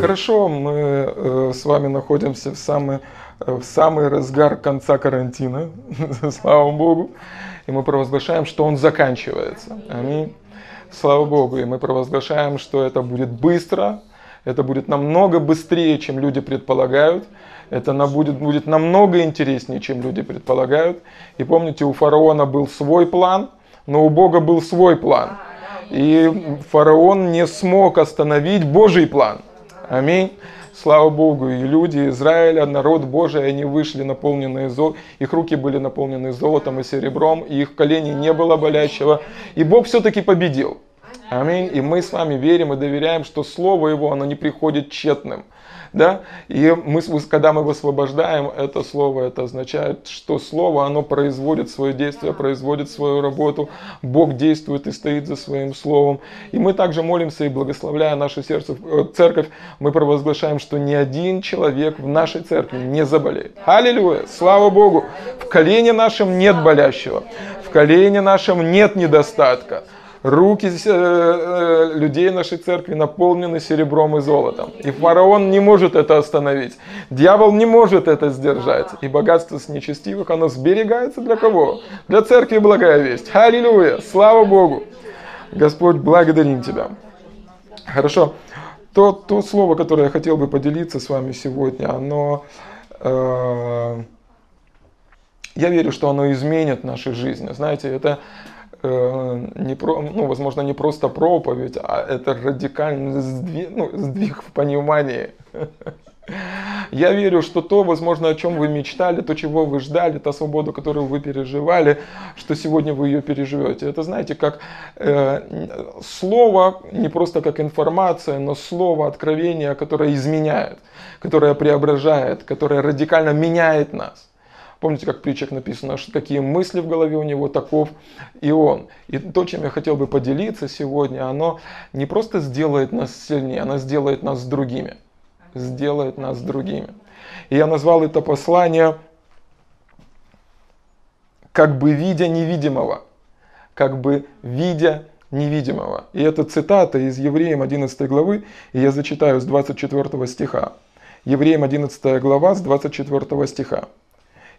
Хорошо, мы э, с вами находимся в самый, э, в самый разгар конца карантина, слава Богу, и мы провозглашаем, что он заканчивается. Аминь. Слава Богу, и мы провозглашаем, что это будет быстро, это будет намного быстрее, чем люди предполагают, это будет, будет намного интереснее, чем люди предполагают. И помните, у фараона был свой план, но у Бога был свой план. И фараон не смог остановить Божий план. Аминь. Слава Богу, и люди Израиля, народ Божий, они вышли наполненные золотом, их руки были наполнены золотом и серебром, и их колени не было болящего, и Бог все-таки победил. Аминь. И мы с вами верим и доверяем, что Слово Его, оно не приходит тщетным да, и мы, когда мы высвобождаем это слово, это означает, что слово, оно производит свое действие, производит свою работу, Бог действует и стоит за своим словом, и мы также молимся и благословляя наше сердце, э, церковь, мы провозглашаем, что ни один человек в нашей церкви не заболеет. Аллилуйя, слава Богу, в колене нашем нет болящего, в колене нашем нет недостатка, Руки э, э, людей нашей церкви наполнены серебром и золотом. И фараон не может это остановить. Дьявол не может это сдержать. И богатство с нечестивых, оно сберегается для кого? Для церкви благая весть. Аллилуйя! Слава Богу! Господь, благодарим Тебя. Хорошо. То, то слово, которое я хотел бы поделиться с вами сегодня, оно... Э, я верю, что оно изменит наши жизни. Знаете, это не про, ну, возможно, не просто проповедь, а это радикальный сдвиг, ну, сдвиг в понимании. Я верю, что то, возможно, о чем вы мечтали, то, чего вы ждали, та свобода, которую вы переживали, что сегодня вы ее переживете. Это, знаете, как э, слово, не просто как информация, но слово, откровение, которое изменяет, которое преображает, которое радикально меняет нас. Помните, как в притчах написано, что какие мысли в голове у него, таков и он. И то, чем я хотел бы поделиться сегодня, оно не просто сделает нас сильнее, оно сделает нас другими. Сделает нас другими. И я назвал это послание как бы видя невидимого. Как бы видя невидимого. И это цитата из Евреям 11 главы, и я зачитаю с 24 стиха. Евреям 11 глава с 24 стиха.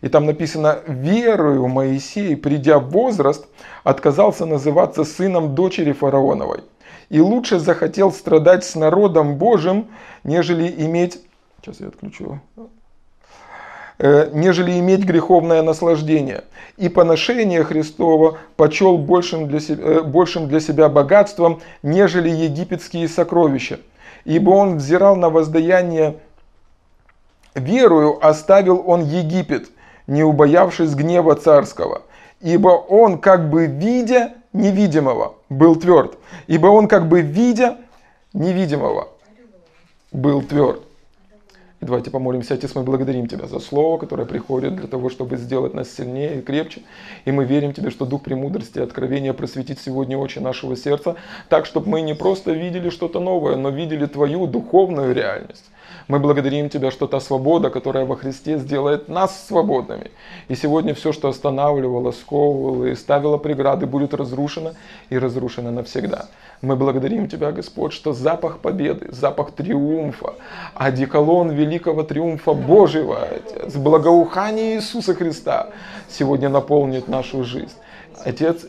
И там написано, верою Моисей, придя в возраст, отказался называться сыном дочери фараоновой. И лучше захотел страдать с народом Божьим, нежели иметь... Сейчас я отключу э, нежели иметь греховное наслаждение. И поношение Христова почел большим для, себя, э, большим для себя богатством, нежели египетские сокровища. Ибо он взирал на воздаяние верою, оставил он Египет – не убоявшись гнева царского. Ибо он, как бы видя невидимого, был тверд. Ибо он, как бы видя невидимого, был тверд. И давайте помолимся, Отец, мы благодарим Тебя за Слово, которое приходит для того, чтобы сделать нас сильнее и крепче. И мы верим Тебе, что Дух премудрости и откровения просветит сегодня очи нашего сердца, так, чтобы мы не просто видели что-то новое, но видели Твою духовную реальность. Мы благодарим Тебя, что та свобода, которая во Христе сделает нас свободными. И сегодня все, что останавливало, сковывало и ставило преграды, будет разрушено и разрушено навсегда. Мы благодарим Тебя, Господь, что запах победы, запах триумфа, одеколон великого триумфа Божьего, Отец, благоухание Иисуса Христа сегодня наполнит нашу жизнь. Отец,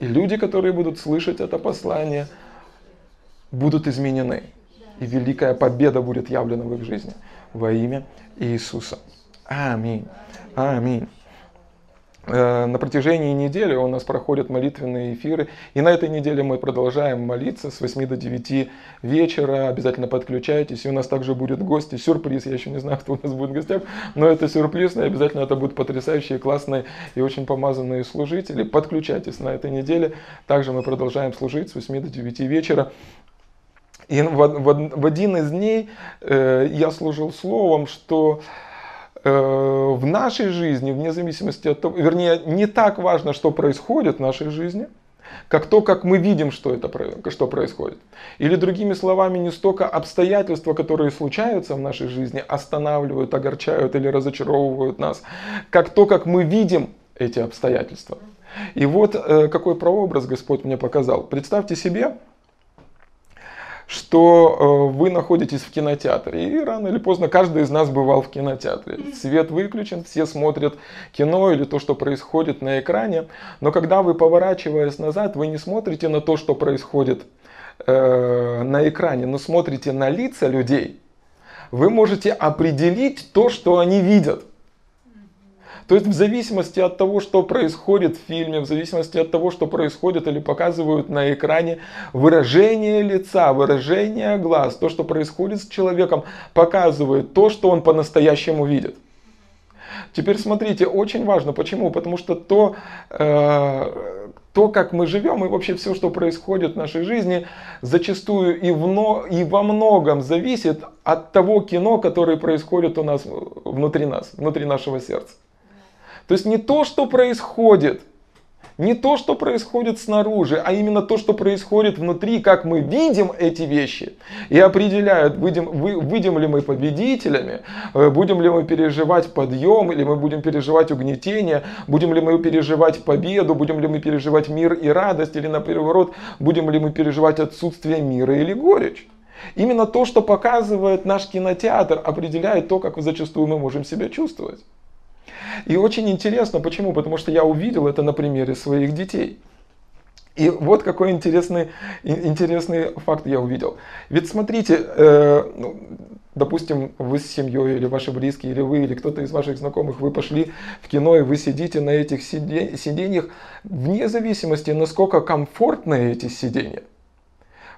и люди, которые будут слышать это послание, будут изменены и великая победа будет явлена в их жизни во имя Иисуса. Аминь. Аминь. Э, на протяжении недели у нас проходят молитвенные эфиры. И на этой неделе мы продолжаем молиться с 8 до 9 вечера. Обязательно подключайтесь. И у нас также будет гости. Сюрприз. Я еще не знаю, кто у нас будет в гостях. Но это сюрприз. И обязательно это будут потрясающие, классные и очень помазанные служители. Подключайтесь на этой неделе. Также мы продолжаем служить с 8 до 9 вечера. И в, в, в один из дней э, я служил словом, что э, в нашей жизни, вне зависимости от того, вернее, не так важно, что происходит в нашей жизни, как то, как мы видим, что, это, что происходит. Или другими словами, не столько обстоятельства, которые случаются в нашей жизни, останавливают, огорчают или разочаровывают нас, как то, как мы видим эти обстоятельства. И вот э, какой прообраз Господь мне показал. Представьте себе, что э, вы находитесь в кинотеатре. И рано или поздно каждый из нас бывал в кинотеатре. Свет выключен, все смотрят кино или то, что происходит на экране. Но когда вы, поворачиваясь назад, вы не смотрите на то, что происходит э, на экране, но смотрите на лица людей, вы можете определить то, что они видят. То есть в зависимости от того, что происходит в фильме, в зависимости от того, что происходит или показывают на экране, выражение лица, выражение глаз, то, что происходит с человеком, показывает то, что он по-настоящему видит. Теперь смотрите, очень важно. Почему? Потому что то, э, то, как мы живем и вообще все, что происходит в нашей жизни, зачастую и, в, и во многом зависит от того кино, которое происходит у нас внутри нас, внутри нашего сердца. То есть не то, что происходит, не то, что происходит снаружи, а именно то, что происходит внутри, как мы видим эти вещи и определяют, выйдем, вы, выйдем ли мы победителями, э, будем ли мы переживать подъем, или мы будем переживать угнетение, будем ли мы переживать победу, будем ли мы переживать мир и радость, или наоборот, будем ли мы переживать отсутствие мира или горечь. Именно то, что показывает наш кинотеатр, определяет то, как зачастую мы можем себя чувствовать. И очень интересно, почему? Потому что я увидел это на примере своих детей. И вот какой интересный, интересный факт я увидел. Ведь смотрите, э, ну, допустим, вы с семьей, или ваши близкие, или вы, или кто-то из ваших знакомых, вы пошли в кино, и вы сидите на этих сиденьях, вне зависимости, насколько комфортны эти сиденья.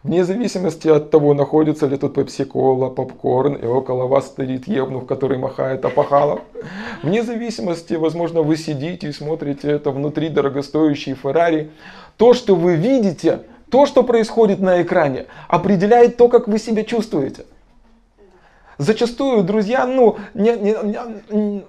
Вне зависимости от того, находится ли тут пепси-кола, попкорн, и около вас стоит Евнух, который махает опахалом. Вне зависимости, возможно, вы сидите и смотрите это внутри дорогостоящей Феррари. То, что вы видите, то, что происходит на экране, определяет то, как вы себя чувствуете. Зачастую, друзья, ну, не, не, не,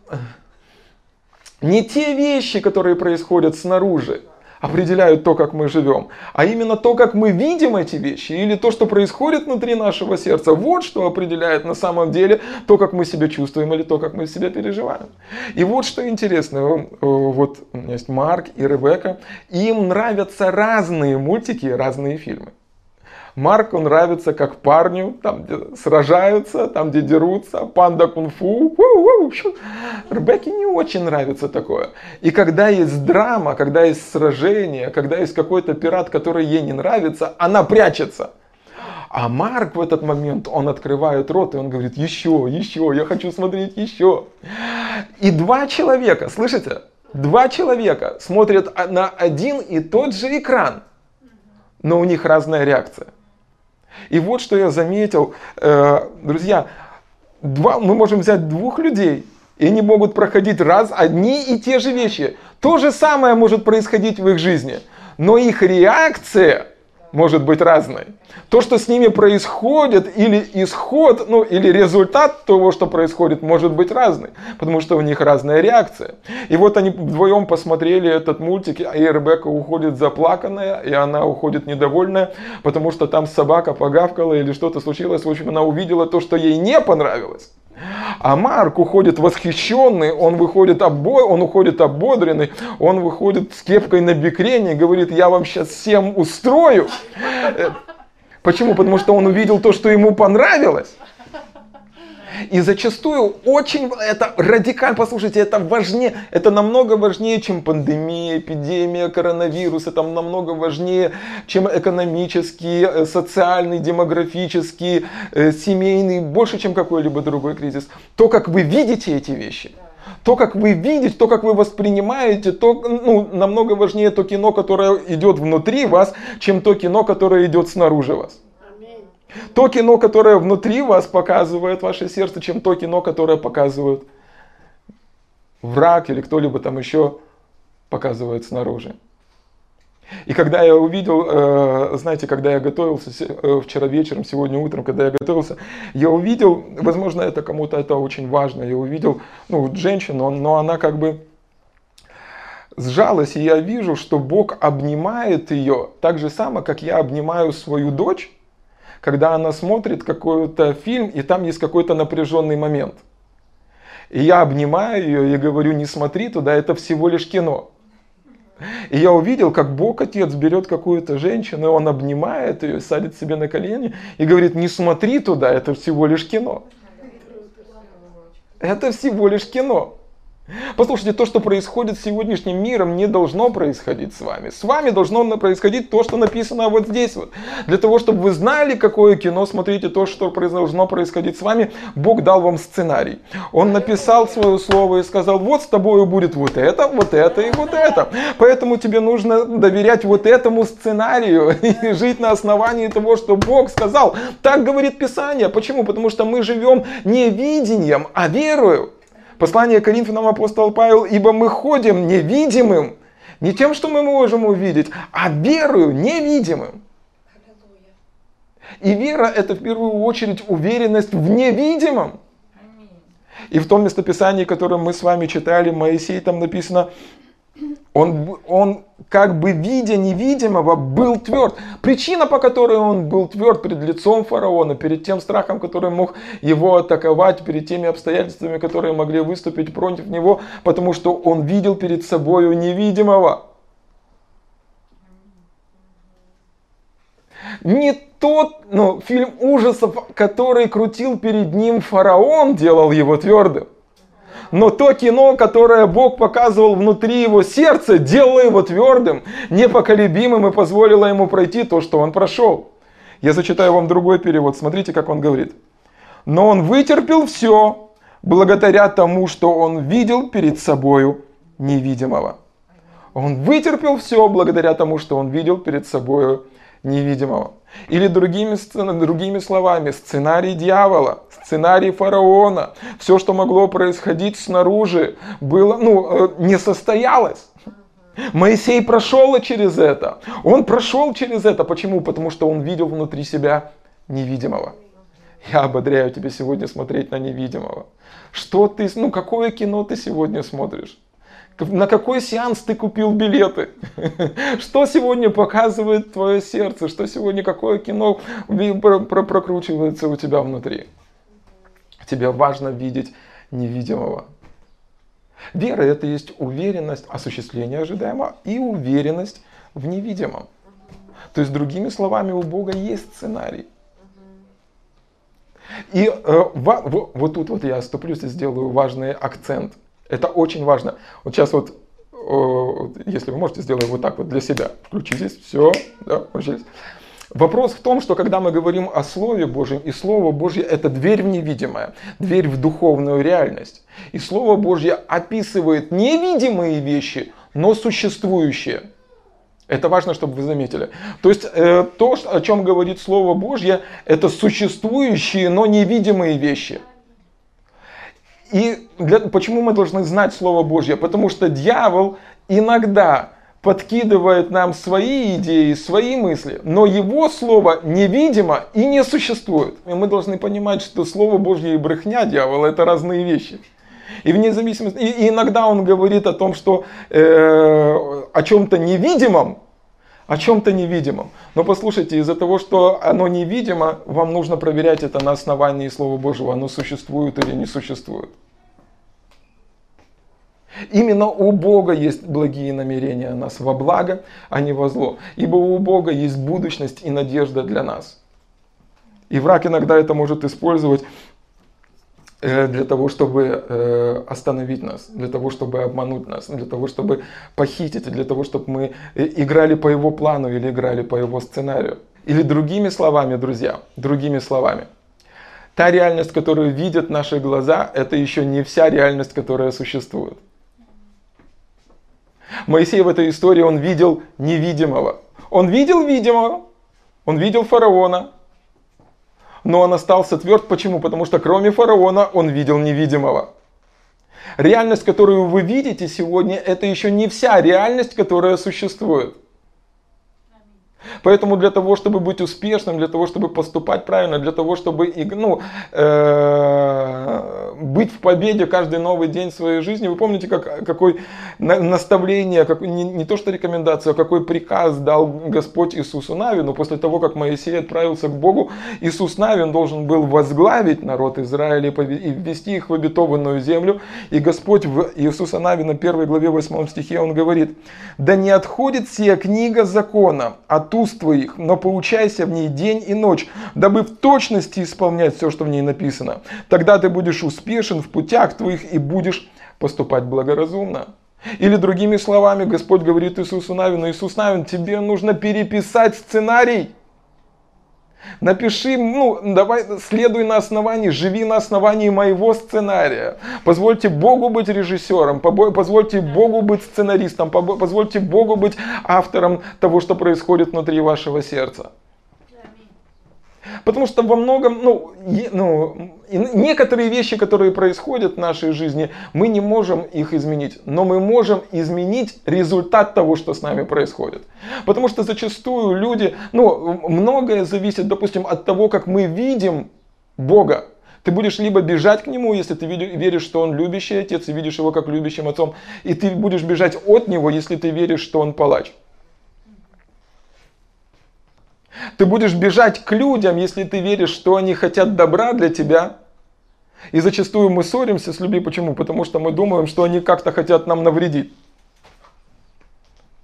не те вещи, которые происходят снаружи, определяют то, как мы живем, а именно то, как мы видим эти вещи, или то, что происходит внутри нашего сердца, вот что определяет на самом деле то, как мы себя чувствуем, или то, как мы себя переживаем. И вот что интересно, э, вот у меня есть Марк и Ребекка, им нравятся разные мультики, разные фильмы. Марку нравится как парню, там где сражаются, там где дерутся, панда кунг-фу. Ребекке не очень нравится такое. И когда есть драма, когда есть сражение, когда есть какой-то пират, который ей не нравится, она прячется. А Марк в этот момент, он открывает рот, и он говорит, еще, еще, я хочу смотреть еще. И два человека, слышите, два человека смотрят на один и тот же экран, но у них разная реакция. И вот что я заметил, э, друзья, два, мы можем взять двух людей, и они могут проходить раз одни и те же вещи. То же самое может происходить в их жизни, но их реакция может быть разной. То, что с ними происходит, или исход, ну, или результат того, что происходит, может быть разный, потому что у них разная реакция. И вот они вдвоем посмотрели этот мультик, и Ребекка уходит заплаканная, и она уходит недовольная, потому что там собака погавкала или что-то случилось. В общем, она увидела то, что ей не понравилось. А Марк уходит восхищенный, он выходит обо... он уходит ободренный, он выходит с кепкой на бикрене и говорит, я вам сейчас всем устрою. Э, почему? Потому что он увидел то, что ему понравилось. И зачастую очень это радикально, послушайте, это важнее, это намного важнее, чем пандемия, эпидемия, коронавирус, это намного важнее, чем экономический, э, социальный, демографический, э, семейный, больше, чем какой-либо другой кризис. То, как вы видите эти вещи, то, как вы видите, то, как вы воспринимаете, то ну, намного важнее то кино, которое идет внутри вас, чем то кино, которое идет снаружи вас. То кино, которое внутри вас показывает ваше сердце, чем то кино, которое показывает враг или кто-либо там еще показывает снаружи. И когда я увидел, э, знаете, когда я готовился э, вчера вечером, сегодня утром, когда я готовился, я увидел, возможно, это кому-то это очень важно, я увидел, ну, женщину, но она как бы сжалась, и я вижу, что Бог обнимает ее так же само, как я обнимаю свою дочь, когда она смотрит какой-то фильм, и там есть какой-то напряженный момент. И я обнимаю ее и говорю, не смотри туда, это всего лишь кино. И я увидел, как Бог Отец берет какую-то женщину, и он обнимает ее, садит себе на колени и говорит, не смотри туда, это всего лишь кино. Это всего лишь кино. Послушайте, то, что происходит с сегодняшним миром, не должно происходить с вами. С вами должно происходить то, что написано вот здесь вот. Для того, чтобы вы знали, какое кино смотрите, то, что должно происходить с вами, Бог дал вам сценарий. Он написал свое слово и сказал, вот с тобой будет вот это, вот это и вот это. Поэтому тебе нужно доверять вот этому сценарию и жить на основании того, что Бог сказал. Так говорит Писание. Почему? Потому что мы живем не видением, а верою. Послание Коринфянам апостол Павел, ибо мы ходим невидимым, не тем, что мы можем увидеть, а верою невидимым. И вера это в первую очередь уверенность в невидимом. И в том местописании, которое мы с вами читали, Моисей, там написано, он, он как бы видя невидимого был тверд. Причина, по которой он был тверд перед лицом фараона, перед тем страхом, который мог его атаковать, перед теми обстоятельствами, которые могли выступить против него, потому что он видел перед собой невидимого. Не тот ну, фильм ужасов, который крутил перед ним фараон, делал его твердым но то кино, которое Бог показывал внутри его сердца, делало его твердым, непоколебимым и позволило ему пройти то, что он прошел. Я зачитаю вам другой перевод, смотрите, как он говорит. Но он вытерпел все, благодаря тому, что он видел перед собою невидимого. Он вытерпел все благодаря тому, что он видел перед собою невидимого. Или другими, другими словами, сценарий дьявола, сценарий фараона, все, что могло происходить снаружи, было, ну, э, не состоялось. Моисей прошел через это. Он прошел через это. Почему? Потому что он видел внутри себя невидимого. Я ободряю тебя сегодня смотреть на невидимого. Что ты, ну какое кино ты сегодня смотришь? На какой сеанс ты купил билеты? Что сегодня показывает твое сердце? Что сегодня, какое кино прокручивается у тебя внутри? Тебе важно видеть невидимого. Вера – это есть уверенность осуществления ожидаемого и уверенность в невидимом. То есть, другими словами, у Бога есть сценарий. И э, в, вот тут вот я оступлюсь и сделаю важный акцент – это очень важно. Вот сейчас вот, если вы можете, сделаю вот так вот для себя. Включитесь, все, да, включились. Вопрос в том, что когда мы говорим о Слове Божьем, и Слово Божье это дверь в невидимое, дверь в духовную реальность. И Слово Божье описывает невидимые вещи, но существующие. Это важно, чтобы вы заметили. То есть э, то, о чем говорит Слово Божье, это существующие, но невидимые вещи. И для, почему мы должны знать Слово Божье? Потому что дьявол иногда подкидывает нам свои идеи, свои мысли, но его слово невидимо и не существует. И мы должны понимать, что Слово Божье и брехня дьявола это разные вещи. И вне зависимости, и, иногда он говорит о том, что э, о чем-то невидимом, о чем-то невидимом. Но послушайте, из-за того, что оно невидимо, вам нужно проверять это на основании Слова Божьего, оно существует или не существует. Именно у Бога есть благие намерения нас во благо, а не во зло. Ибо у Бога есть будущность и надежда для нас. И враг иногда это может использовать для того, чтобы э, остановить нас, для того, чтобы обмануть нас, для того, чтобы похитить, для того, чтобы мы э, играли по его плану или играли по его сценарию. Или другими словами, друзья, другими словами. Та реальность, которую видят наши глаза, это еще не вся реальность, которая существует. Моисей в этой истории, он видел невидимого. Он видел видимого, он видел фараона, но он остался тверд. Почему? Потому что кроме фараона он видел невидимого. Реальность, которую вы видите сегодня, это еще не вся реальность, которая существует. Поэтому для того, чтобы быть успешным, для того, чтобы поступать правильно, для того, чтобы ну, э, быть в победе каждый новый день своей жизни, вы помните, как, какое наставление, как, не, не то что рекомендация, а какой приказ дал Господь Иисусу Навину после того, как Моисей отправился к Богу. Иисус Навин должен был возглавить народ Израиля и ввести их в обетованную землю. И Господь в Иисуса Навина, 1 главе 8 стихе, он говорит, «Да не отходит сия книга закона от уст твоих, но поучайся в ней день и ночь, дабы в точности исполнять все, что в ней написано. Тогда ты будешь успешен в путях твоих и будешь поступать благоразумно». Или другими словами, Господь говорит Иисусу Навину, Иисус Навин, тебе нужно переписать сценарий. Напиши, ну, давай, следуй на основании, живи на основании моего сценария. Позвольте Богу быть режиссером, позвольте Богу быть сценаристом, позвольте Богу быть автором того, что происходит внутри вашего сердца. Потому что во многом, ну, ну, некоторые вещи, которые происходят в нашей жизни, мы не можем их изменить. Но мы можем изменить результат того, что с нами происходит. Потому что зачастую люди, ну, многое зависит, допустим, от того, как мы видим Бога. Ты будешь либо бежать к нему, если ты веришь, что он любящий отец, и видишь его как любящим отцом, и ты будешь бежать от него, если ты веришь, что он палач. Ты будешь бежать к людям, если ты веришь, что они хотят добра для тебя. И зачастую мы ссоримся с людьми. Почему? Потому что мы думаем, что они как-то хотят нам навредить.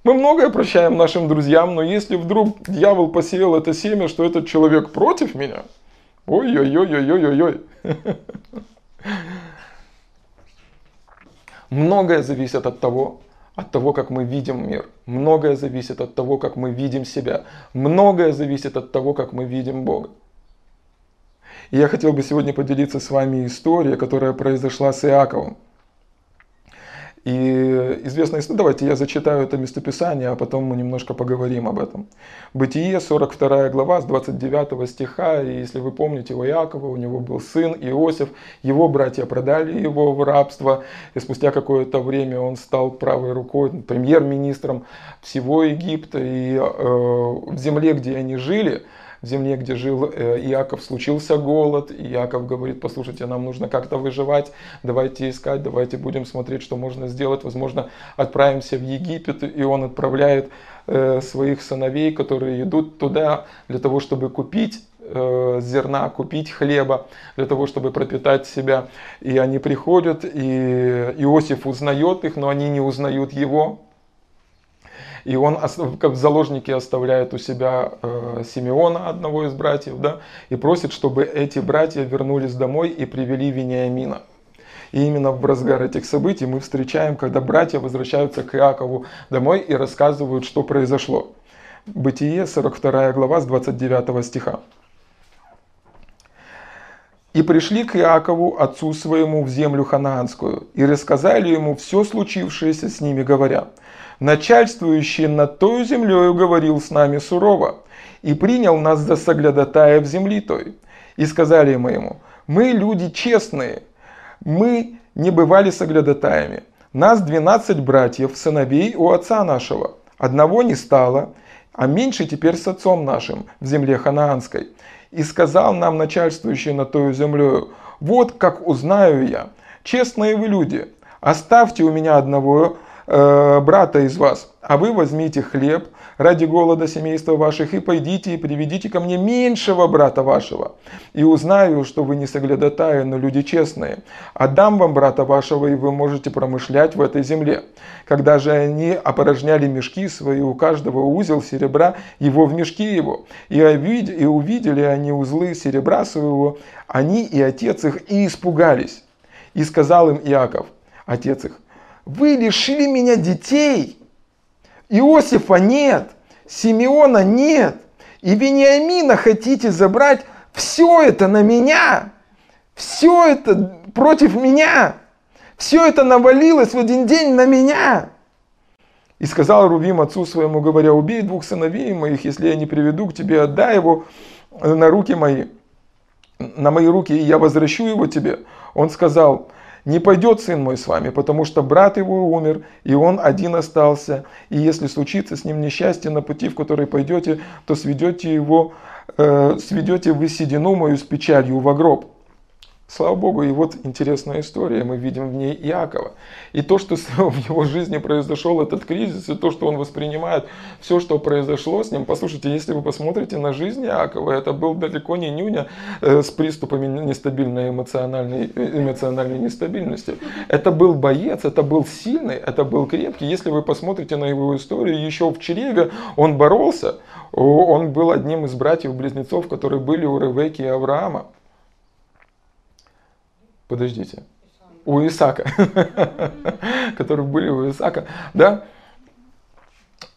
Мы многое прощаем нашим друзьям, но если вдруг дьявол посеял это семя, что этот человек против меня, ой-ой-ой-ой-ой-ой. Многое зависит от того, от того, как мы видим мир. Многое зависит от того, как мы видим себя. Многое зависит от того, как мы видим Бога. И я хотел бы сегодня поделиться с вами историей, которая произошла с Иаковом. И известная история, давайте я зачитаю это местописание, а потом мы немножко поговорим об этом. Бытие, 42 глава, с 29 стиха, и если вы помните у Иакова, у него был сын Иосиф, его братья продали его в рабство, и спустя какое-то время он стал правой рукой, премьер-министром всего Египта, и э, в земле, где они жили, земле, где жил э, Иаков, случился голод. И Иаков говорит, послушайте, нам нужно как-то выживать, давайте искать, давайте будем смотреть, что можно сделать. Возможно, отправимся в Египет, и он отправляет э, своих сыновей, которые идут туда для того, чтобы купить э, зерна, купить хлеба, для того, чтобы пропитать себя. И они приходят, и Иосиф узнает их, но они не узнают его и он как в заложнике оставляет у себя э, Симеона, одного из братьев, да, и просит, чтобы эти братья вернулись домой и привели Вениамина. И именно в разгар этих событий мы встречаем, когда братья возвращаются к Иакову домой и рассказывают, что произошло. Бытие, 42 глава, с 29 стиха. «И пришли к Иакову, отцу своему, в землю ханаанскую, и рассказали ему все случившееся с ними, говоря, начальствующий над той землею говорил с нами сурово, и принял нас за соглядатаев земли той. И сказали мы ему, мы люди честные, мы не бывали соглядатаями. Нас двенадцать братьев, сыновей у отца нашего. Одного не стало, а меньше теперь с отцом нашим в земле ханаанской. И сказал нам начальствующий над той землею, вот как узнаю я, честные вы люди, оставьте у меня одного Э, брата из вас, а вы возьмите хлеб ради голода семейства ваших и пойдите и приведите ко мне меньшего брата вашего. И узнаю, что вы не соглядатаи, но люди честные. Отдам вам брата вашего, и вы можете промышлять в этой земле. Когда же они опорожняли мешки свои, у каждого узел серебра, его в мешки его. И увидели они узлы серебра своего, они и отец их, и испугались. И сказал им Иаков, отец их, вы лишили меня детей. Иосифа нет, Симеона нет, и Вениамина хотите забрать. Все это на меня. Все это против меня. Все это навалилось в один день на меня. И сказал Рувим отцу своему, говоря, убей двух сыновей моих, если я не приведу к тебе, отдай его на руки мои, на мои руки, и я возвращу его тебе. Он сказал, не пойдет сын мой с вами, потому что брат его умер, и он один остался. И если случится с ним несчастье на пути, в который пойдете, то сведете его, э, сведете вы седину мою с печалью во гроб. Слава Богу, и вот интересная история, мы видим в ней Иакова. И то, что в его жизни произошел этот кризис, и то, что он воспринимает, все, что произошло с ним, послушайте, если вы посмотрите на жизнь Иакова, это был далеко не нюня э, с приступами нестабильной эмоциональной, э, эмоциональной нестабильности. Это был боец, это был сильный, это был крепкий. Если вы посмотрите на его историю, еще в чреве он боролся, он был одним из братьев-близнецов, которые были у Ревеки и Авраама. Подождите. У Исака. Которые были у Исака. Да?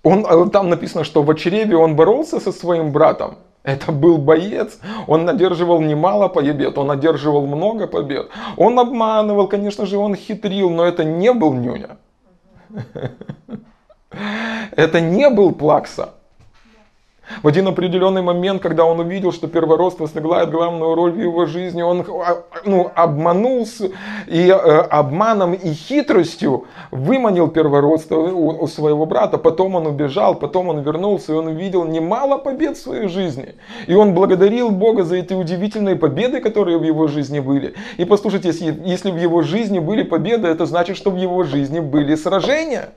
Он, э, там написано, что в очреве он боролся со своим братом. Это был боец. Он одерживал немало побед, он одерживал много побед. Он обманывал, конечно же, он хитрил, но это не был нюня. Это не был плакса. В один определенный момент, когда он увидел, что первородство сыграет главную роль в его жизни, он а, ну, обманулся и э, обманом и хитростью выманил первородство у, у своего брата. Потом он убежал, потом он вернулся, и он увидел немало побед в своей жизни. И он благодарил Бога за эти удивительные победы, которые в его жизни были. И послушайте, если, если в его жизни были победы, это значит, что в его жизни были сражения.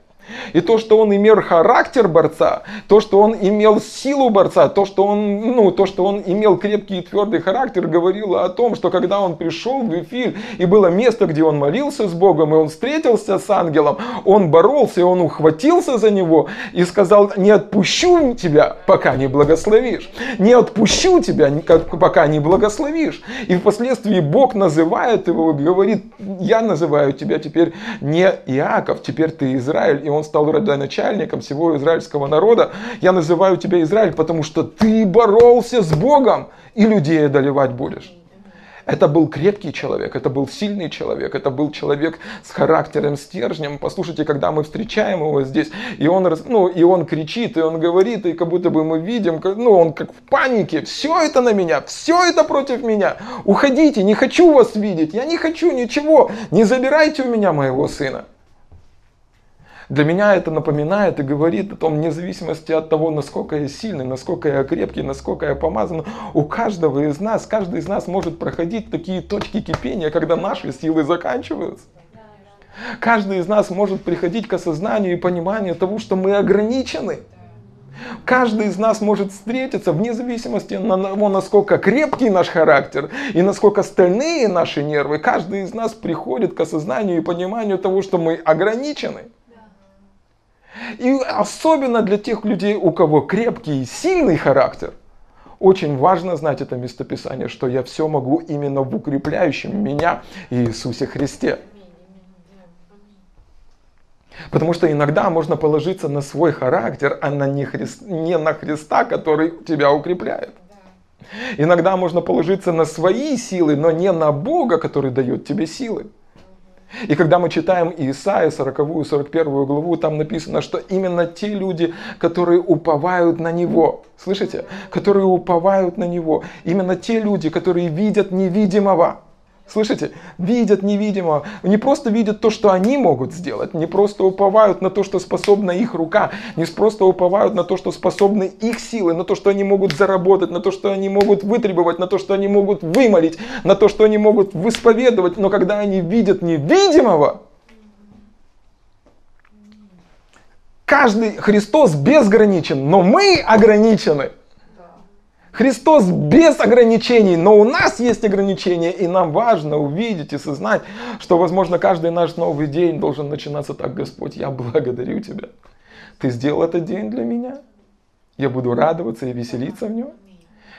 И то, что он имел характер борца, то, что он имел силу борца, то, что он, ну, то, что он имел крепкий и твердый характер, говорило о том, что когда он пришел в Вифиль, и было место, где он молился с Богом, и он встретился с ангелом, он боролся, и он ухватился за него и сказал, не отпущу тебя, пока не благословишь. Не отпущу тебя, пока не благословишь. И впоследствии Бог называет его, говорит, я называю тебя теперь не Иаков, теперь ты Израиль. И он он стал родоначальником всего израильского народа. Я называю тебя Израиль, потому что ты боролся с Богом и людей одолевать будешь. Это был крепкий человек, это был сильный человек, это был человек с характером, стержнем. Послушайте, когда мы встречаем его здесь, и он, ну, и он кричит, и он говорит, и как будто бы мы видим, ну, он как в панике, все это на меня, все это против меня, уходите, не хочу вас видеть, я не хочу ничего, не забирайте у меня моего сына. Для меня это напоминает и говорит о том, вне зависимости от того, насколько я сильный, насколько я крепкий, насколько я помазан, у каждого из нас, каждый из нас может проходить такие точки кипения, когда наши силы заканчиваются. Каждый из нас может приходить к осознанию и пониманию того, что мы ограничены. Каждый из нас может встретиться вне зависимости от того, насколько крепкий наш характер и насколько стальные наши нервы. Каждый из нас приходит к осознанию и пониманию того, что мы ограничены. И особенно для тех людей, у кого крепкий и сильный характер, очень важно знать это местописание, что я все могу именно в укрепляющем меня Иисусе Христе. Потому что иногда можно положиться на свой характер, а на не, Христ, не на Христа, который тебя укрепляет. Иногда можно положиться на свои силы, но не на Бога, который дает тебе силы. И когда мы читаем Исаия 40 41 главу, там написано, что именно те люди, которые уповают на Него, слышите, которые уповают на Него, именно те люди, которые видят невидимого, Слышите? Видят невидимого. Не просто видят то, что они могут сделать, не просто уповают на то, что способна их рука, не просто уповают на то, что способны их силы, на то, что они могут заработать, на то, что они могут вытребовать, на то, что они могут вымолить, на то, что они могут высповедовать. Но когда они видят невидимого, каждый Христос безграничен, но мы ограничены. Христос без ограничений, но у нас есть ограничения, и нам важно увидеть и сознать, что, возможно, каждый наш новый день должен начинаться так, Господь, я благодарю Тебя. Ты сделал этот день для меня. Я буду радоваться и веселиться в нем.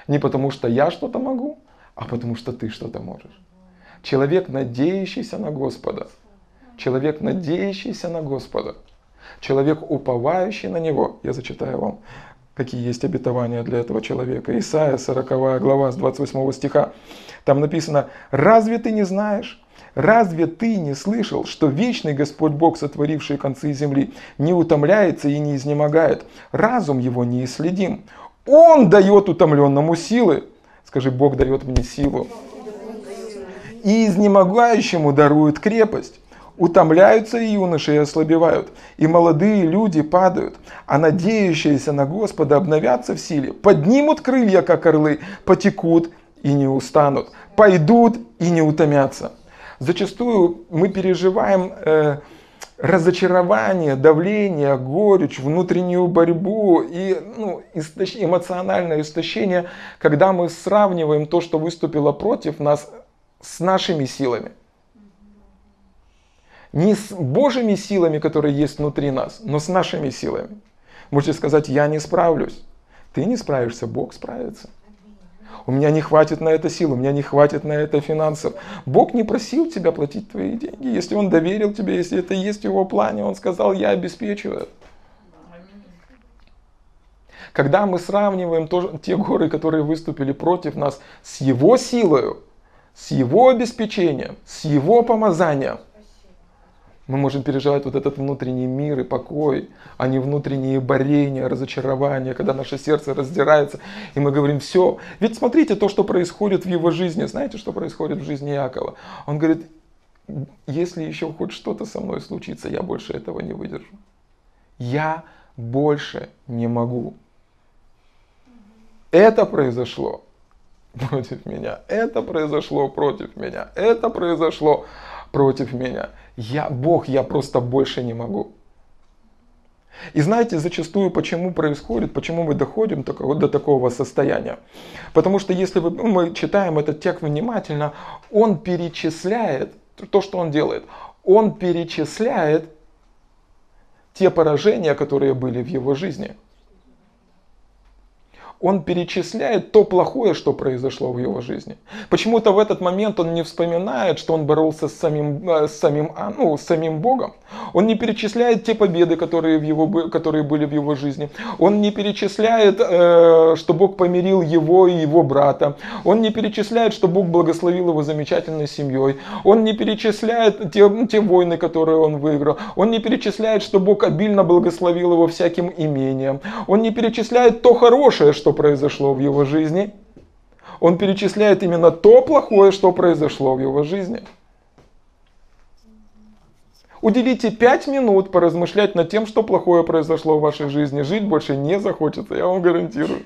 Не потому, что я что-то могу, а потому, что Ты что-то можешь. Человек, надеющийся на Господа. Человек, надеющийся на Господа. Человек, уповающий на Него. Я зачитаю вам какие есть обетования для этого человека. Исайя 40 глава с 28 стиха. Там написано, разве ты не знаешь, Разве ты не слышал, что вечный Господь Бог, сотворивший концы земли, не утомляется и не изнемогает? Разум его не исследим. Он дает утомленному силы. Скажи, Бог дает мне силу. и изнемогающему дарует крепость. Утомляются и юноши и ослабевают, и молодые люди падают, а надеющиеся на Господа обновятся в силе, поднимут крылья, как орлы, потекут и не устанут, пойдут и не утомятся. Зачастую мы переживаем э, разочарование, давление, горечь, внутреннюю борьбу и ну, источ... эмоциональное истощение, когда мы сравниваем то, что выступило против нас, с нашими силами. Не с Божьими силами, которые есть внутри нас, но с нашими силами. Можете сказать, я не справлюсь. Ты не справишься, Бог справится. У меня не хватит на это сил, у меня не хватит на это финансов. Бог не просил тебя платить твои деньги. Если Он доверил тебе, если это есть в Его плане, Он сказал, я обеспечу это. Когда мы сравниваем то, те горы, которые выступили против нас, с Его силой, с Его обеспечением, с Его помазанием – мы можем переживать вот этот внутренний мир и покой, а не внутренние борения, разочарования, когда наше сердце раздирается, и мы говорим, все. Ведь смотрите то, что происходит в его жизни. Знаете, что происходит в жизни Якова? Он говорит, если еще хоть что-то со мной случится, я больше этого не выдержу. Я больше не могу. Это произошло против меня. Это произошло против меня. Это произошло против меня. Я, Бог, я просто больше не могу. И знаете, зачастую почему происходит, почему мы доходим до такого состояния? Потому что если вы, ну, мы читаем этот текст внимательно, он перечисляет то, что он делает. Он перечисляет те поражения, которые были в его жизни он перечисляет то плохое, что произошло в его жизни. Почему-то в этот момент он не вспоминает, что он боролся с самим, э, с самим, а, ну, с самим Богом. Он не перечисляет те победы, которые, в его, которые были в его жизни. Он не перечисляет, э, что Бог помирил его и его брата. Он не перечисляет, что Бог благословил его замечательной семьей. Он не перечисляет те, те войны, которые он выиграл. Он не перечисляет, что Бог обильно благословил его всяким имением. Он не перечисляет то хорошее, что произошло в его жизни. Он перечисляет именно то плохое, что произошло в его жизни. Уделите 5 минут поразмышлять над тем, что плохое произошло в вашей жизни. Жить больше не захочется, я вам гарантирую.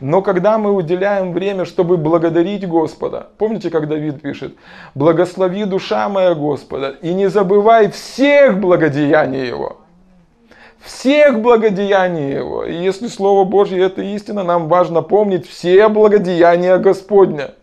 Но когда мы уделяем время, чтобы благодарить Господа, помните, как Давид пишет, «Благослови душа моя Господа, и не забывай всех благодеяний Его» всех благодеяний Его. И если Слово Божье это истина, нам важно помнить все благодеяния Господня.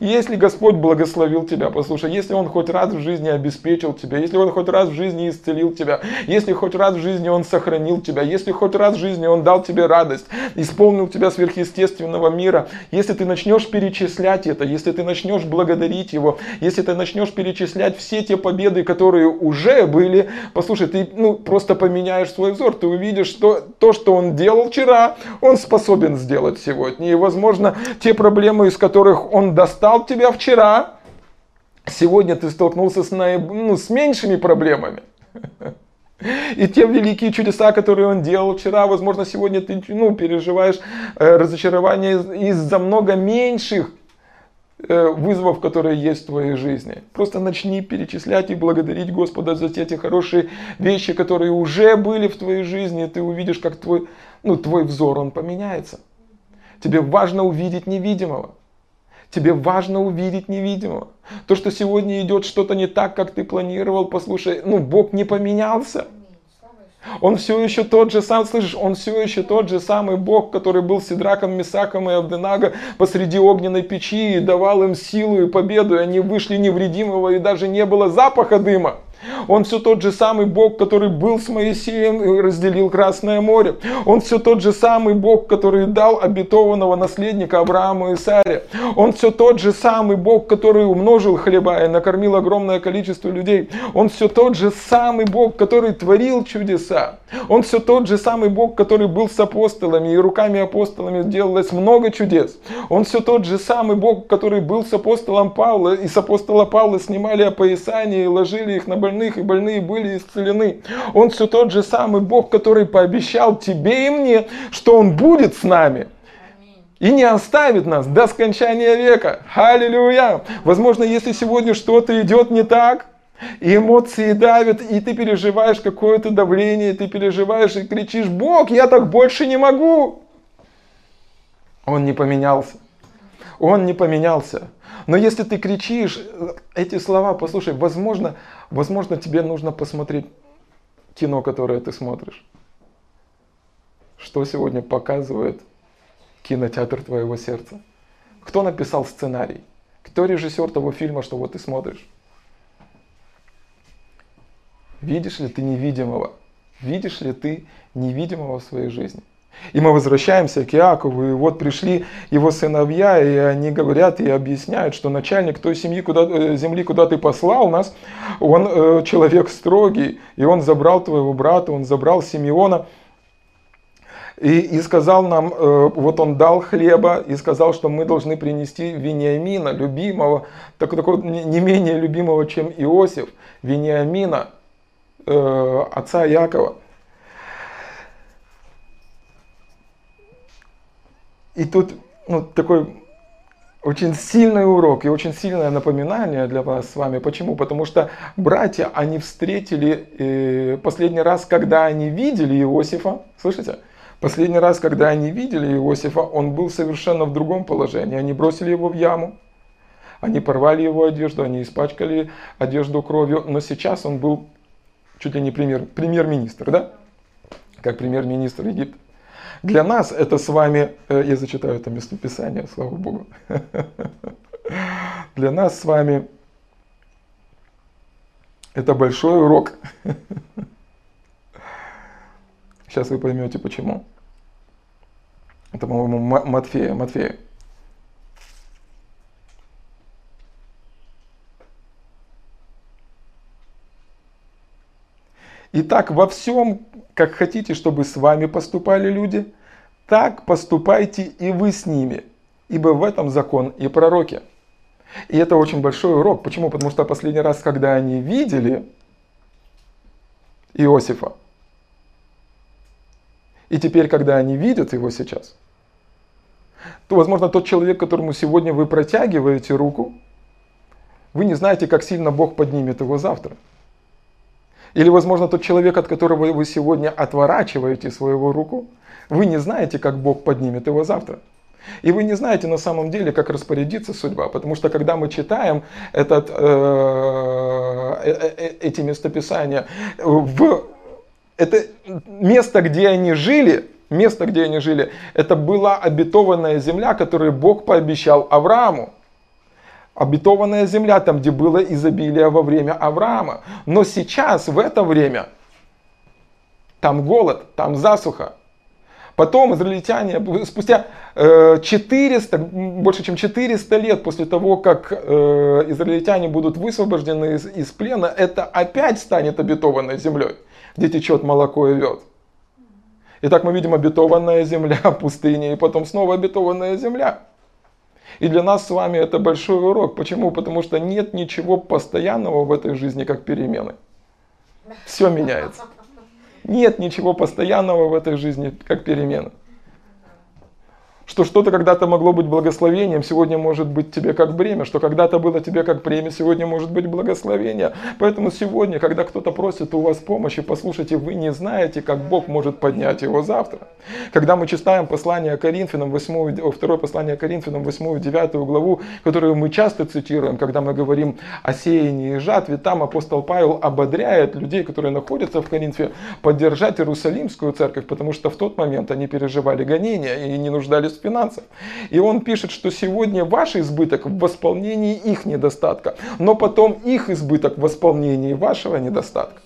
Если Господь благословил тебя, послушай, если Он хоть раз в жизни обеспечил тебя, если Он хоть раз в жизни исцелил тебя, если хоть раз в жизни Он сохранил тебя, если хоть раз в жизни Он дал тебе радость, исполнил тебя сверхъестественного мира, если ты начнешь перечислять это, если ты начнешь благодарить Его, если ты начнешь перечислять все те победы, которые уже были, послушай, ты ну, просто поменяешь свой взор, ты увидишь, что то, что Он делал вчера, Он способен сделать сегодня. И, возможно, те проблемы, из которых Он достал тебя вчера, сегодня ты столкнулся с, наиб... ну, с меньшими проблемами. И те великие чудеса, которые он делал вчера, возможно, сегодня ты ну, переживаешь э, разочарование из-за много меньших э, вызовов, которые есть в твоей жизни. Просто начни перечислять и благодарить Господа за те, те хорошие вещи, которые уже были в твоей жизни, и ты увидишь, как твой, ну, твой взор, он поменяется. Тебе важно увидеть невидимого. Тебе важно увидеть невидимого. То, что сегодня идет что-то не так, как ты планировал, послушай, ну, Бог не поменялся. Он все еще тот же сам, слышишь, он все еще тот же самый Бог, который был Сидраком, Месаком и Авденага посреди огненной печи и давал им силу и победу, и они вышли невредимого, и даже не было запаха дыма. Он все тот же самый Бог, который был с Моисеем и разделил Красное море. Он все тот же самый Бог, который дал обетованного наследника Аврааму и Саре. Он все тот же самый Бог, который умножил хлеба и накормил огромное количество людей. Он все тот же самый Бог, который творил чудеса. Он все тот же самый Бог, который был с апостолами, и руками апостолами делалось много чудес. Он все тот же самый Бог, который был с апостолом Павла, и с апостола Павла снимали опоясания и ложили их на больных, и больные были исцелены. Он все тот же самый Бог, который пообещал тебе и мне, что Он будет с нами. и не оставит нас до скончания века. Аллилуйя! Возможно, если сегодня что-то идет не так, и эмоции давят, и ты переживаешь какое-то давление, ты переживаешь и кричишь, Бог, я так больше не могу. Он не поменялся. Он не поменялся. Но если ты кричишь эти слова, послушай, возможно, возможно тебе нужно посмотреть кино, которое ты смотришь. Что сегодня показывает кинотеатр твоего сердца? Кто написал сценарий? Кто режиссер того фильма, что вот ты смотришь? Видишь ли ты невидимого? Видишь ли ты невидимого в своей жизни? И мы возвращаемся к Иакову, и вот пришли его сыновья, и они говорят и объясняют, что начальник той семьи, куда, э, земли, куда ты послал нас, он э, человек строгий, и он забрал твоего брата, он забрал Симеона, и, и сказал нам, э, вот он дал хлеба и сказал, что мы должны принести Вениамина, любимого, так, такого не менее любимого, чем Иосиф, Вениамина, э, отца Якова. И тут ну, такой очень сильный урок и очень сильное напоминание для вас с вами. Почему? Потому что братья, они встретили э, последний раз, когда они видели Иосифа, слышите? Последний раз, когда они видели Иосифа, он был совершенно в другом положении. Они бросили его в яму, они порвали его одежду, они испачкали одежду кровью, но сейчас он был чуть ли не премьер, премьер-министр, да? Как премьер-министр Египта. Для нас это с вами, э, я зачитаю это местописание, слава Богу. Для нас с вами это большой урок. Сейчас вы поймете почему. Это, по-моему, Матфея. Матфея. Итак, во всем, как хотите, чтобы с вами поступали люди, так поступайте и вы с ними, ибо в этом закон и пророки. И это очень большой урок. Почему? Потому что последний раз, когда они видели Иосифа, и теперь, когда они видят его сейчас, то, возможно, тот человек, которому сегодня вы протягиваете руку, вы не знаете, как сильно Бог поднимет его завтра. Или, возможно, тот человек, от которого вы сегодня отворачиваете свою руку, вы не знаете, как Бог поднимет его завтра. И вы не знаете на самом деле, как распорядиться судьба, потому что когда мы читаем этот, э, э, э, эти местописания, в это место, где они жили, место, где они жили, это была обетованная земля, которую Бог пообещал Аврааму обетованная земля, там, где было изобилие во время Авраама. Но сейчас, в это время, там голод, там засуха. Потом израильтяне, спустя 400, э, больше чем 400 лет после того, как э, израильтяне будут высвобождены из, из плена, это опять станет обетованной землей, где течет молоко и лед. Итак, мы видим обетованная земля, пустыня, и потом снова обетованная земля. И для нас с вами это большой урок. Почему? Потому что нет ничего постоянного в этой жизни, как перемены. Все меняется. Нет ничего постоянного в этой жизни, как перемены что что-то когда-то могло быть благословением, сегодня может быть тебе как бремя, что когда-то было тебе как бремя, сегодня может быть благословение. Поэтому сегодня, когда кто-то просит у вас помощи, послушайте, вы не знаете, как Бог может поднять его завтра. Когда мы читаем послание Коринфянам, 8, второе послание Коринфянам, 8 и 9 главу, которую мы часто цитируем, когда мы говорим о сеянии и жатве, там апостол Павел ободряет людей, которые находятся в Коринфе, поддержать Иерусалимскую церковь, потому что в тот момент они переживали гонения и не нуждались финансов. И он пишет, что сегодня ваш избыток в восполнении их недостатка, но потом их избыток в восполнении вашего недостатка.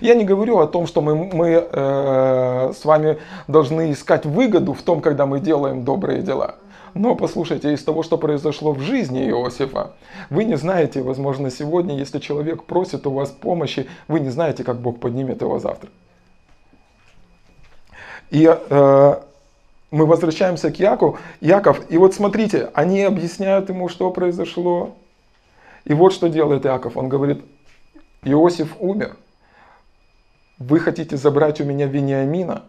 Я не говорю о том, что мы, мы э, с вами должны искать выгоду в том, когда мы делаем добрые дела. Но послушайте, из того, что произошло в жизни Иосифа, вы не знаете, возможно, сегодня, если человек просит у вас помощи, вы не знаете, как Бог поднимет его завтра. И э, мы возвращаемся к Якову. Яков, и вот смотрите, они объясняют ему, что произошло. И вот что делает Яков. Он говорит, Иосиф умер. Вы хотите забрать у меня Вениамина,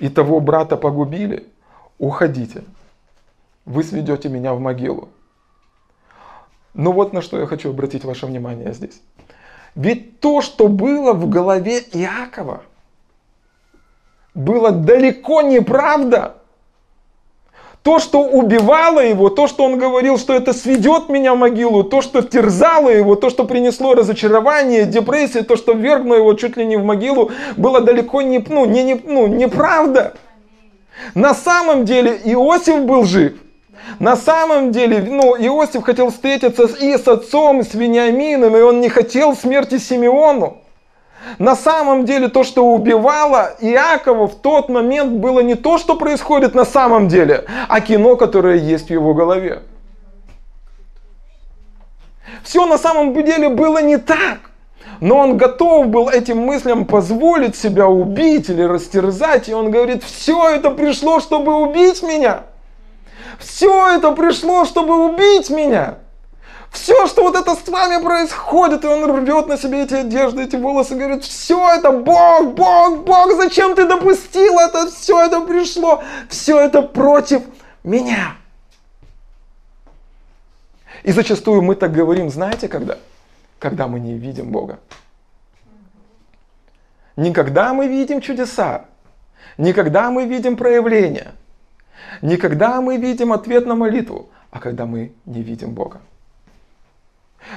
и того брата погубили. уходите, вы сведете меня в могилу. Но вот на что я хочу обратить ваше внимание здесь. Ведь то, что было в голове Иакова, было далеко не правда. То, что убивало его, то, что он говорил, что это сведет меня в могилу, то, что терзало его, то, что принесло разочарование, депрессию, то, что вергнуло его чуть ли не в могилу, было далеко не, ну, не, не, ну, неправда. На самом деле Иосиф был жив. На самом деле, ну, Иосиф хотел встретиться и с отцом, и с Вениамином, и он не хотел смерти Симеону. На самом деле то, что убивало Иакова в тот момент было не то, что происходит на самом деле, а кино, которое есть в его голове. Все на самом деле было не так. Но он готов был этим мыслям позволить себя убить или растерзать. И он говорит, все это пришло, чтобы убить меня. Все это пришло, чтобы убить меня. Все, что вот это с вами происходит, и он рвет на себе эти одежды, эти волосы, говорит, все это Бог, Бог, Бог, зачем ты допустил это, все это пришло, все это против меня. И зачастую мы так говорим, знаете когда? Когда мы не видим Бога. Никогда мы видим чудеса, никогда мы видим проявления, никогда мы видим ответ на молитву, а когда мы не видим Бога.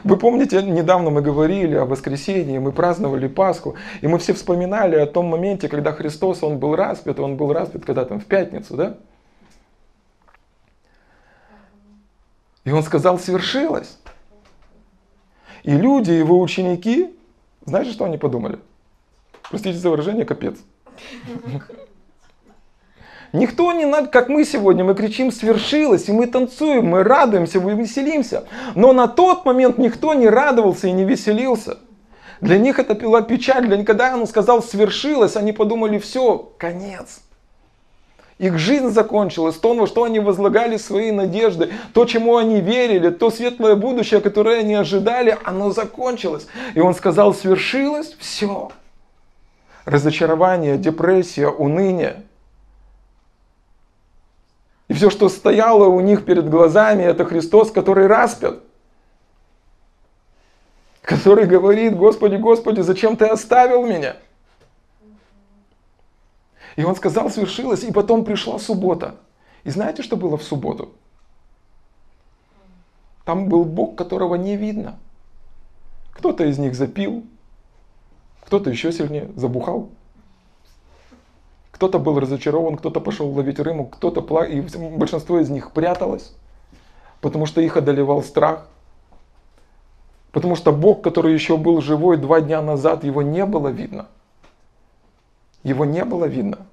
Вы помните, недавно мы говорили о воскресении, мы праздновали Пасху, и мы все вспоминали о том моменте, когда Христос, Он был распят, Он был распят когда там в пятницу, да? И Он сказал, свершилось. И люди, его ученики, знаете, что они подумали? Простите за выражение, капец. Никто не как мы сегодня, мы кричим «свершилось», и мы танцуем, мы радуемся, мы веселимся. Но на тот момент никто не радовался и не веселился. Для них это была печаль, для них, когда он сказал «свершилось», они подумали «все, конец». Их жизнь закончилась, то, во что они возлагали свои надежды, то, чему они верили, то светлое будущее, которое они ожидали, оно закончилось. И он сказал, свершилось все. Разочарование, депрессия, уныние – и все, что стояло у них перед глазами, это Христос, который распят. Который говорит, Господи, Господи, зачем ты оставил меня? И он сказал, свершилось, и потом пришла суббота. И знаете, что было в субботу? Там был Бог, которого не видно. Кто-то из них запил, кто-то еще сильнее забухал. Кто-то был разочарован, кто-то пошел ловить рыбу, кто-то пла... и большинство из них пряталось, потому что их одолевал страх. Потому что Бог, который еще был живой два дня назад, его не было видно. Его не было видно.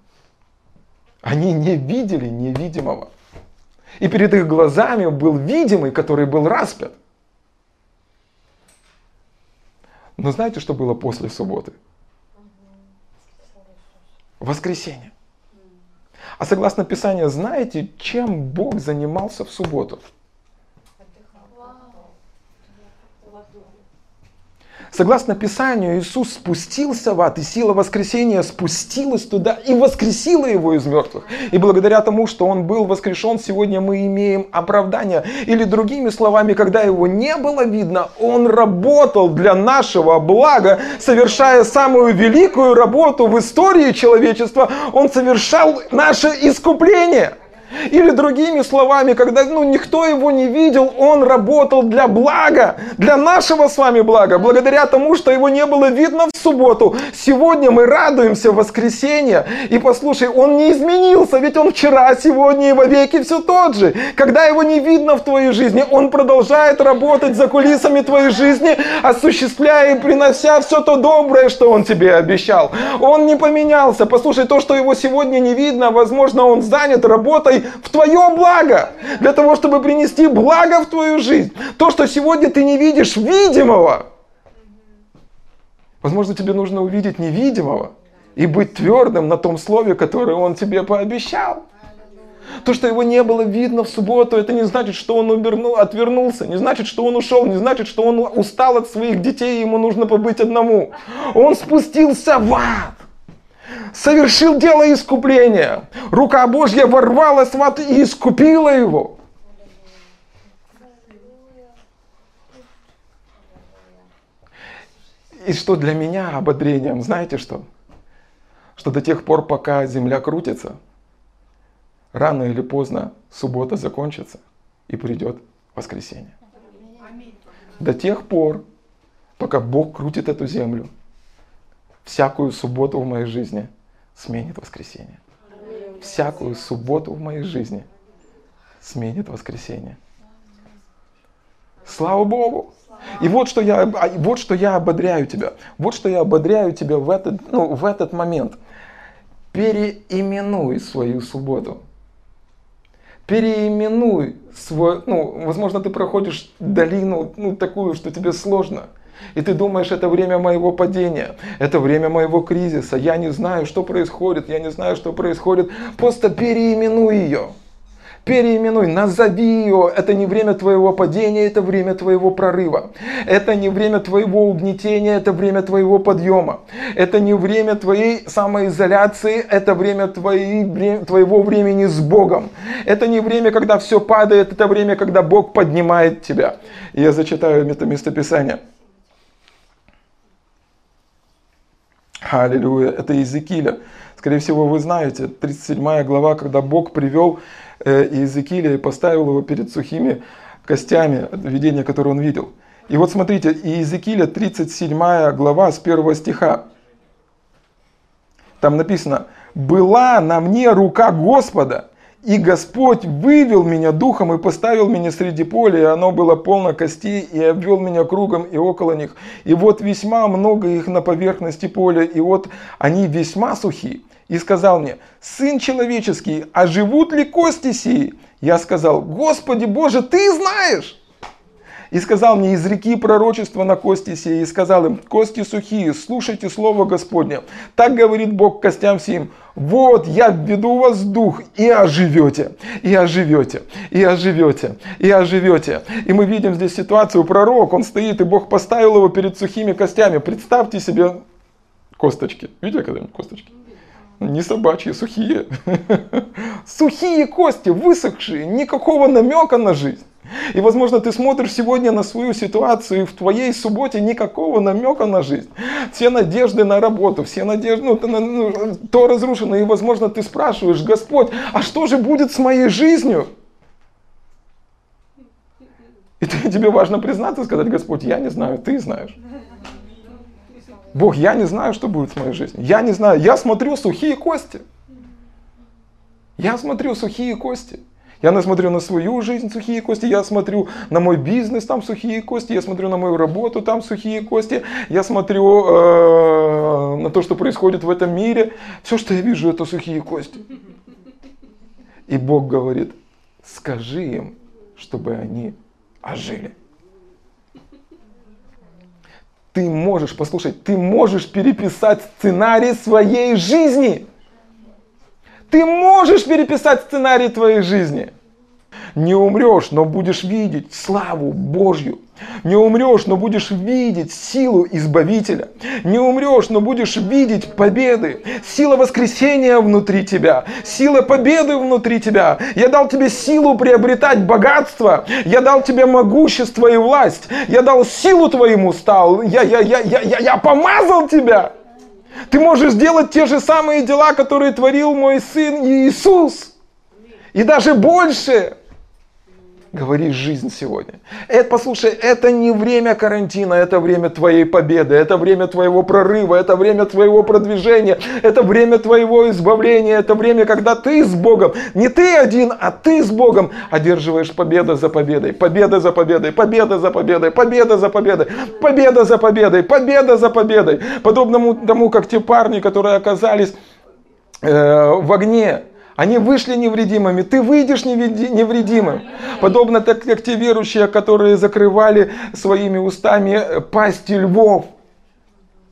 Они не видели невидимого. И перед их глазами был видимый, который был распят. Но знаете, что было после субботы? Воскресенье. А согласно Писанию, знаете, чем Бог занимался в субботу? Согласно Писанию, Иисус спустился в ад, и сила воскресения спустилась туда и воскресила его из мертвых. И благодаря тому, что он был воскрешен, сегодня мы имеем оправдание. Или другими словами, когда его не было видно, он работал для нашего блага, совершая самую великую работу в истории человечества. Он совершал наше искупление. Или другими словами, когда ну, никто его не видел, он работал для блага, для нашего с вами блага, благодаря тому, что его не было видно в субботу. Сегодня мы радуемся в воскресенье. И послушай, он не изменился, ведь он вчера, сегодня и вовеки все тот же. Когда его не видно в твоей жизни, он продолжает работать за кулисами твоей жизни, осуществляя и принося все то доброе, что он тебе обещал. Он не поменялся. Послушай, то, что его сегодня не видно, возможно, он занят работой в твое благо, для того, чтобы принести благо в твою жизнь. То, что сегодня ты не видишь видимого, возможно, тебе нужно увидеть невидимого и быть твердым на том слове, которое он тебе пообещал. То, что его не было видно в субботу, это не значит, что он убернул, отвернулся, не значит, что он ушел, не значит, что он устал от своих детей, и ему нужно побыть одному. Он спустился в ад. Совершил дело искупления. Рука Божья ворвалась в ад и искупила его. И что для меня ободрением, знаете что? Что до тех пор, пока земля крутится, рано или поздно суббота закончится и придет воскресенье. До тех пор, пока Бог крутит эту землю, всякую субботу в моей жизни сменит воскресенье. Всякую субботу в моей жизни сменит воскресенье. Слава Богу! И вот что, я, а, вот что я ободряю тебя. Вот что я ободряю тебя в этот, ну, в этот момент. Переименуй свою субботу. Переименуй свой, ну, возможно, ты проходишь долину, ну, такую, что тебе сложно. И ты думаешь, это время моего падения, это время моего кризиса. Я не знаю, что происходит, я не знаю, что происходит. Просто переименуй ее переименуй, назови ее. Это не время твоего падения, это время твоего прорыва. Это не время твоего угнетения, это время твоего подъема. Это не время твоей самоизоляции, это время твоей, твоего времени с Богом. Это не время, когда все падает, это время, когда Бог поднимает тебя. Я зачитаю это местописание. Аллилуйя. Это Иезекииля. Скорее всего, вы знаете, 37 глава, когда Бог привел Э, Иезекииля и поставил его перед сухими костями, видение, которое он видел. И вот смотрите, Иезекииля 37 глава с 1 стиха. Там написано, «Была на мне рука Господа, и Господь вывел меня духом и поставил меня среди поля, и оно было полно костей, и обвел меня кругом и около них. И вот весьма много их на поверхности поля, и вот они весьма сухи и сказал мне, «Сын человеческий, а живут ли кости сии?» Я сказал, «Господи Боже, Ты знаешь!» И сказал мне из реки пророчества на кости сии, и сказал им, кости сухие, слушайте слово Господне. Так говорит Бог костям сим, вот я введу вас дух, и оживете, и оживете, и оживете, и оживете. И мы видим здесь ситуацию, пророк, он стоит, и Бог поставил его перед сухими костями. Представьте себе косточки. Видели когда-нибудь косточки? Не собачьи, сухие. Сухие кости, высохшие, никакого намека на жизнь. И, возможно, ты смотришь сегодня на свою ситуацию, и в твоей субботе никакого намека на жизнь. Все надежды на работу, все надежды, ну, то разрушено. И, возможно, ты спрашиваешь, Господь, а что же будет с моей жизнью? И тебе важно признаться, сказать, Господь, я не знаю, ты знаешь. Бог, я не знаю, что будет с моей жизнью. Я не знаю. Я смотрю сухие кости. Я смотрю сухие кости. Я смотрю на свою жизнь сухие кости, я смотрю на мой бизнес, там сухие кости, я смотрю на мою работу, там сухие кости, я смотрю э, на то, что происходит в этом мире. Все, что я вижу, это сухие кости. И Бог говорит, скажи им, чтобы они ожили ты можешь, послушай, ты можешь переписать сценарий своей жизни. Ты можешь переписать сценарий твоей жизни. Не умрешь, но будешь видеть славу Божью. Не умрешь, но будешь видеть силу Избавителя. Не умрешь, но будешь видеть победы. Сила воскресения внутри тебя. Сила победы внутри тебя. Я дал тебе силу приобретать богатство. Я дал тебе могущество и власть. Я дал силу твоему стал. Я, я, я, я, я, я помазал тебя. Ты можешь делать те же самые дела, которые творил мой сын Иисус. И даже больше говори жизнь сегодня. Это, послушай, это не время карантина, это время твоей победы, это время твоего прорыва, это время твоего продвижения, это время твоего избавления, это время, когда ты с Богом, не ты один, а ты с Богом одерживаешь победу за победой, победа за победой, победа за победой, победа за победой, победа за победой, победа за победой. Подобному тому, как те парни, которые оказались э, в огне, они вышли невредимыми, ты выйдешь невредимым. Подобно так, как те верующие, которые закрывали своими устами пасти львов.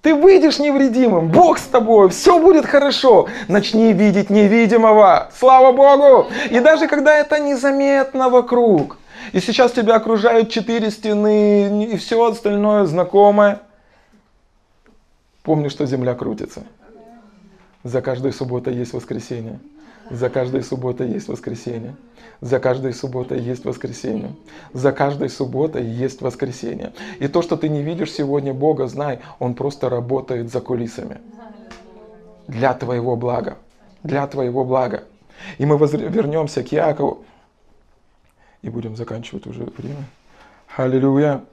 Ты выйдешь невредимым, Бог с тобой, все будет хорошо. Начни видеть невидимого, слава Богу. И даже когда это незаметно вокруг, и сейчас тебя окружают четыре стены и все остальное знакомое, помни, что земля крутится. За каждой субботой есть воскресенье. За каждой субботой есть воскресенье. За каждой субботой есть воскресенье. За каждой субботой есть воскресенье. И то, что ты не видишь сегодня Бога, знай, Он просто работает за кулисами. Для твоего блага. Для твоего блага. И мы вернемся к Якову. И будем заканчивать уже время. Аллилуйя.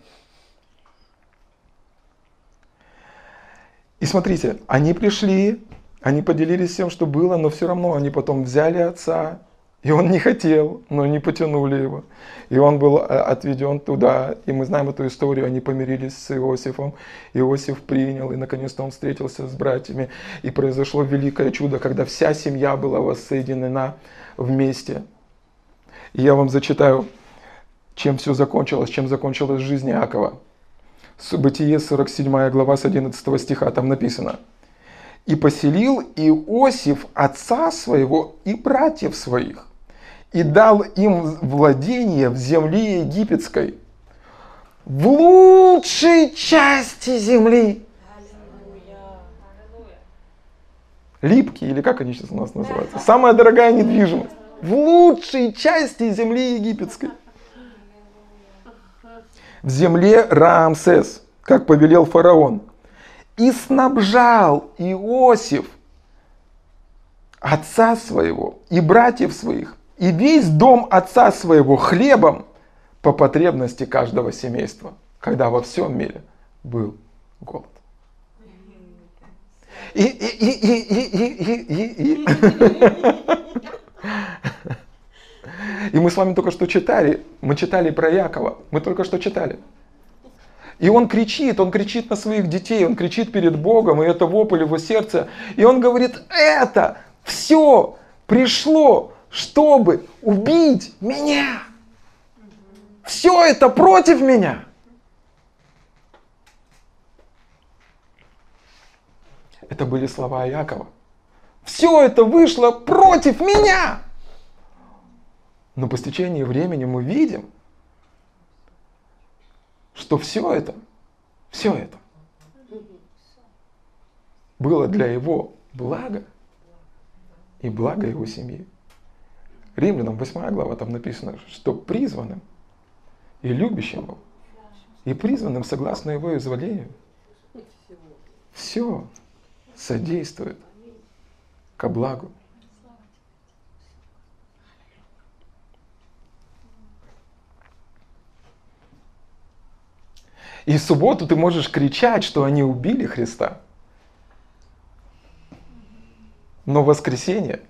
И смотрите, они пришли, они поделились всем, что было, но все равно они потом взяли отца, и он не хотел, но не потянули его. И он был э, отведен туда, и мы знаем эту историю, они помирились с Иосифом. Иосиф принял, и наконец-то он встретился с братьями. И произошло великое чудо, когда вся семья была воссоединена вместе. И я вам зачитаю, чем все закончилось, чем закончилась жизнь Иакова. Бытие 47 глава с 11 стиха, там написано. «И поселил Иосиф отца своего и братьев своих, и дал им владение в земле египетской, в лучшей части земли». Липкий, или как они сейчас у нас называются? Самая дорогая недвижимость. В лучшей части земли египетской в земле Раамсес, как повелел фараон, и снабжал Иосиф отца своего и братьев своих, и весь дом отца своего хлебом по потребности каждого семейства, когда во всем мире был голод. И, и, и, и, и, и, и, и. И мы с вами только что читали, мы читали про Якова, мы только что читали. И он кричит, он кричит на своих детей, он кричит перед Богом, и это вопль его сердца. И он говорит, это все пришло, чтобы убить меня. Все это против меня. Это были слова Якова. Все это вышло против меня. Но по стечении времени мы видим, что все это, все это было для его блага и блага его семьи. Римлянам 8 глава там написано, что призванным и любящим был, и призванным согласно его изволению, все содействует ко благу И в субботу ты можешь кричать, что они убили Христа. Но воскресенье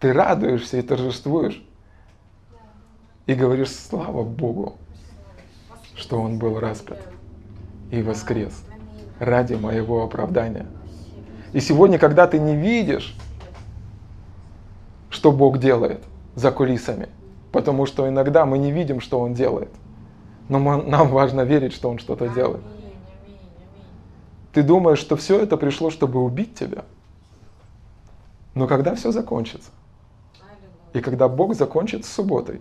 ты радуешься и торжествуешь. И говоришь, слава Богу, что Он был распят и воскрес ради моего оправдания. И сегодня, когда ты не видишь, что Бог делает за кулисами, Потому что иногда мы не видим, что Он делает. Но мы, нам важно верить, что Он что-то делает. Ты думаешь, что все это пришло, чтобы убить тебя? Но когда все закончится, и когда Бог закончит с субботой,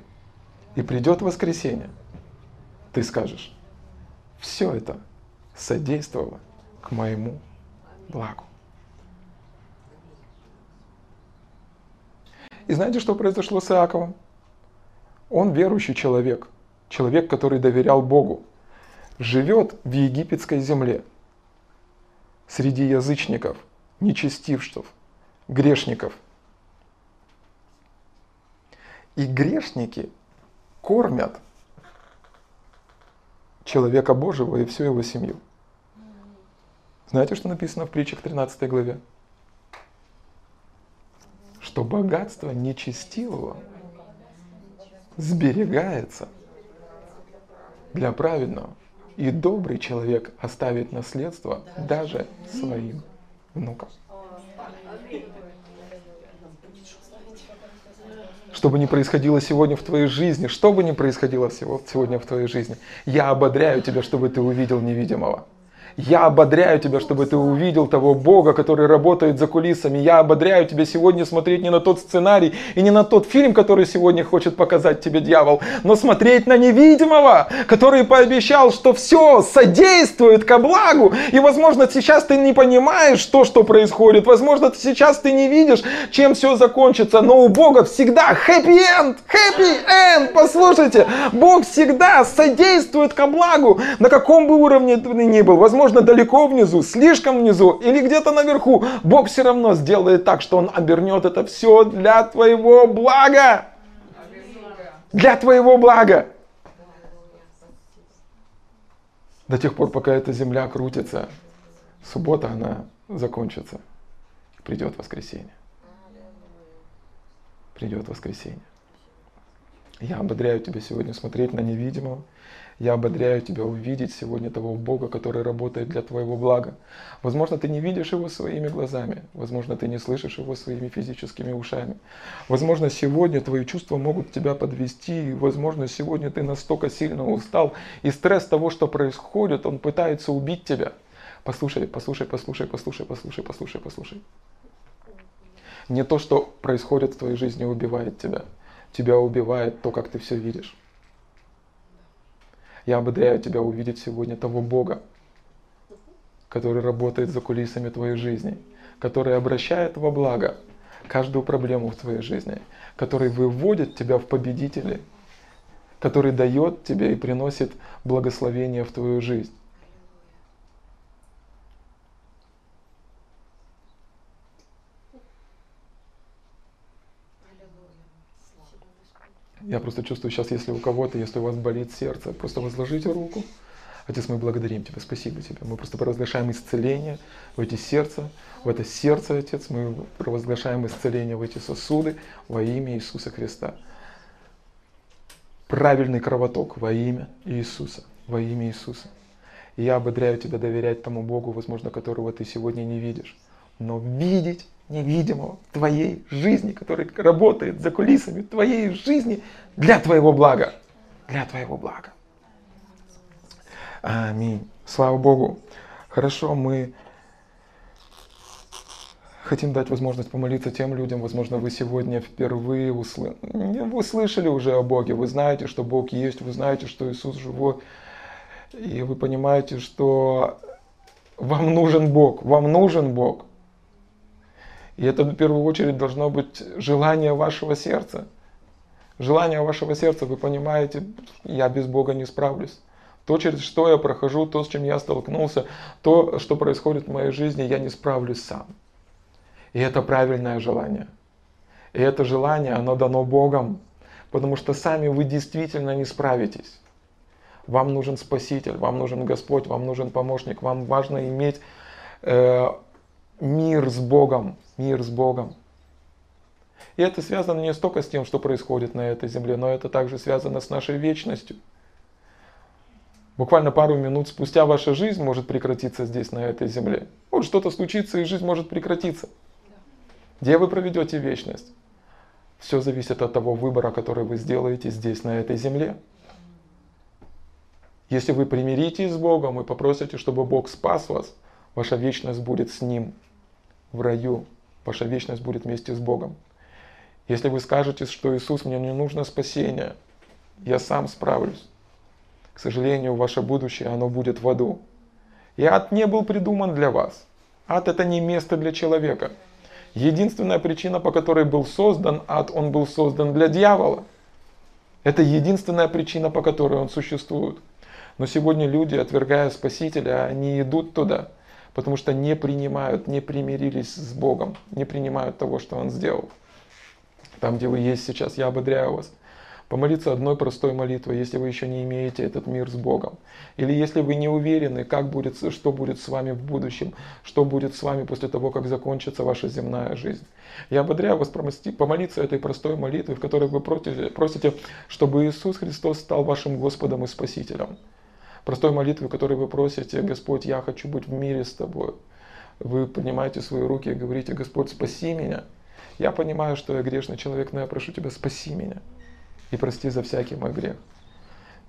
и придет воскресенье, ты скажешь, все это содействовало к моему благу. И знаете, что произошло с Иаковом? Он верующий человек, человек, который доверял Богу, живет в египетской земле, среди язычников, нечестивцев, грешников. И грешники кормят человека Божьего и всю его семью. Знаете, что написано в притчах 13 главе? Что богатство нечестивого – сберегается для праведного. И добрый человек оставит наследство даже своим внукам. Что бы ни происходило сегодня в твоей жизни, что бы ни происходило сегодня в твоей жизни, я ободряю тебя, чтобы ты увидел невидимого. Я ободряю тебя, чтобы ты увидел того Бога, который работает за кулисами. Я ободряю тебя сегодня смотреть не на тот сценарий и не на тот фильм, который сегодня хочет показать тебе дьявол, но смотреть на невидимого, который пообещал, что все содействует ко благу. И, возможно, сейчас ты не понимаешь то, что происходит. Возможно, сейчас ты не видишь, чем все закончится. Но у Бога всегда happy end, happy end. Послушайте, Бог всегда содействует ко благу, на каком бы уровне ты ни был. Возможно, возможно, далеко внизу, слишком внизу или где-то наверху, Бог все равно сделает так, что Он обернет это все для твоего блага. Для твоего блага. До тех пор, пока эта земля крутится, суббота, она закончится. Придет воскресенье. Придет воскресенье. Я ободряю тебя сегодня смотреть на невидимого я ободряю тебя увидеть сегодня того Бога, который работает для твоего блага. Возможно, ты не видишь Его своими глазами. Возможно, ты не слышишь Его своими физическими ушами. Возможно, сегодня твои чувства могут тебя подвести. Возможно, сегодня ты настолько сильно устал. И стресс того, что происходит, он пытается убить тебя. Послушай, послушай, послушай, послушай, послушай, послушай, послушай. Не то, что происходит в твоей жизни, убивает тебя. Тебя убивает то, как ты все видишь. Я ободряю тебя увидеть сегодня того Бога, который работает за кулисами твоей жизни, который обращает во благо каждую проблему в твоей жизни, который выводит тебя в победители, который дает тебе и приносит благословение в твою жизнь. Я просто чувствую сейчас, если у кого-то, если у вас болит сердце, просто возложите руку. Отец, мы благодарим Тебя, спасибо Тебе. Мы просто провозглашаем исцеление в эти сердца, в это сердце, Отец. Мы провозглашаем исцеление в эти сосуды во имя Иисуса Христа. Правильный кровоток во имя Иисуса, во имя Иисуса. И я ободряю Тебя доверять тому Богу, возможно, которого Ты сегодня не видишь. Но видеть невидимого в твоей жизни, который работает за кулисами твоей жизни для твоего блага. Для твоего блага. Аминь. Слава Богу. Хорошо, мы хотим дать возможность помолиться тем людям, возможно, вы сегодня впервые услы... вы слышали уже о Боге, вы знаете, что Бог есть, вы знаете, что Иисус живой, и вы понимаете, что вам нужен Бог, вам нужен Бог. И это в первую очередь должно быть желание вашего сердца. Желание вашего сердца, вы понимаете, я без Бога не справлюсь. То, через что я прохожу, то, с чем я столкнулся, то, что происходит в моей жизни, я не справлюсь сам. И это правильное желание. И это желание, оно дано Богом, потому что сами вы действительно не справитесь. Вам нужен Спаситель, вам нужен Господь, вам нужен помощник, вам важно иметь э, мир с Богом, мир с Богом. И это связано не столько с тем, что происходит на этой земле, но это также связано с нашей вечностью. Буквально пару минут спустя ваша жизнь может прекратиться здесь, на этой земле. Вот что-то случится, и жизнь может прекратиться. Где вы проведете вечность? Все зависит от того выбора, который вы сделаете здесь, на этой земле. Если вы примиритесь с Богом и попросите, чтобы Бог спас вас, ваша вечность будет с Ним в раю. Ваша вечность будет вместе с Богом. Если вы скажете, что Иисус, мне не нужно спасение, я сам справлюсь. К сожалению, ваше будущее, оно будет в аду. И ад не был придуман для вас. Ад это не место для человека. Единственная причина, по которой был создан ад, он был создан для дьявола. Это единственная причина, по которой он существует. Но сегодня люди, отвергая Спасителя, они идут туда потому что не принимают, не примирились с Богом, не принимают того, что Он сделал. Там, где вы есть сейчас, я ободряю вас. Помолиться одной простой молитвой, если вы еще не имеете этот мир с Богом. Или если вы не уверены, как будет, что будет с вами в будущем, что будет с вами после того, как закончится ваша земная жизнь. Я ободряю вас помолиться этой простой молитвой, в которой вы просите, чтобы Иисус Христос стал вашим Господом и Спасителем простой молитвы, которой вы просите, Господь, я хочу быть в мире с Тобой. Вы поднимаете свои руки и говорите, Господь, спаси меня. Я понимаю, что я грешный человек, но я прошу Тебя, спаси меня и прости за всякий мой грех.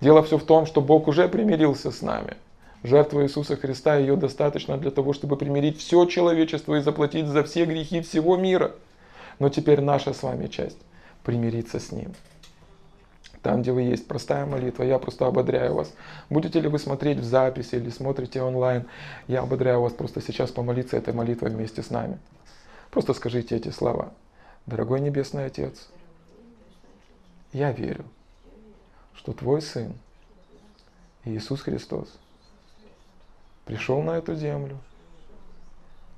Дело все в том, что Бог уже примирился с нами. Жертва Иисуса Христа, ее достаточно для того, чтобы примирить все человечество и заплатить за все грехи всего мира. Но теперь наша с вами часть – примириться с Ним. Там, где вы есть, простая молитва, я просто ободряю вас. Будете ли вы смотреть в записи или смотрите онлайн, я ободряю вас просто сейчас помолиться этой молитвой вместе с нами. Просто скажите эти слова. Дорогой Небесный Отец, я верю, что Твой Сын, Иисус Христос, пришел на эту землю,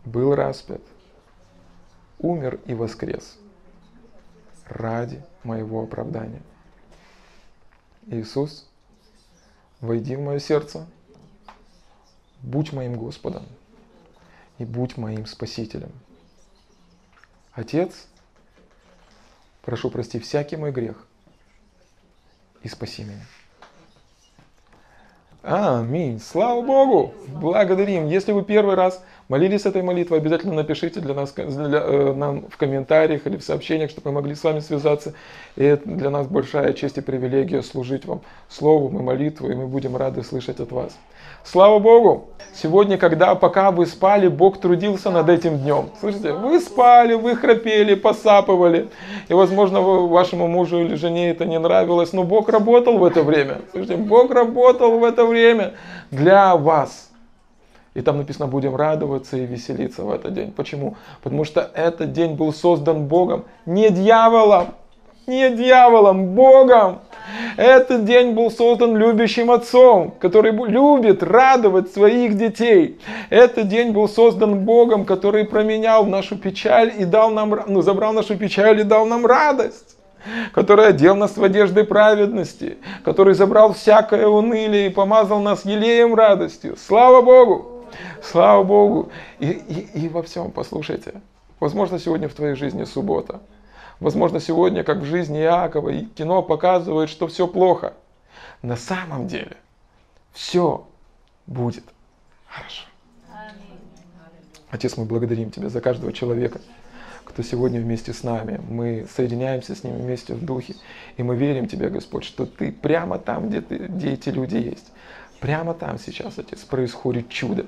был распят, умер и воскрес ради моего оправдания. Иисус, войди в мое сердце, будь моим Господом и будь моим Спасителем. Отец, прошу прости всякий мой грех и спаси меня. Аминь. Слава Богу. Благодарим. Если вы первый раз молились этой молитвой, обязательно напишите для нас для, э, нам в комментариях или в сообщениях, чтобы мы могли с вами связаться. И это для нас большая честь и привилегия служить вам словом и молитвой, и мы будем рады слышать от вас. Слава Богу! Сегодня, когда пока вы спали, Бог трудился над этим днем. Слышите, вы спали, вы храпели, посапывали. И, возможно, вашему мужу или жене это не нравилось, но Бог работал в это время. Слышите, Бог работал в это время для вас. И там написано, будем радоваться и веселиться в этот день. Почему? Потому что этот день был создан Богом, не дьяволом не дьяволом, Богом. Этот день был создан любящим отцом, который любит радовать своих детей. Этот день был создан Богом, который променял нашу печаль и дал нам, ну, забрал нашу печаль и дал нам радость который одел нас в одежды праведности, который забрал всякое унылие и помазал нас елеем радостью. Слава Богу! Слава Богу! И, и, и во всем, послушайте, возможно, сегодня в твоей жизни суббота. Возможно, сегодня, как в жизни Иакова, и кино показывает, что все плохо. На самом деле все будет хорошо. Отец, мы благодарим Тебя за каждого человека, кто сегодня вместе с нами. Мы соединяемся с ними вместе в духе. И мы верим Тебе, Господь, что Ты прямо там, где, ты, где эти люди есть. Прямо там сейчас, Отец, происходит чудо.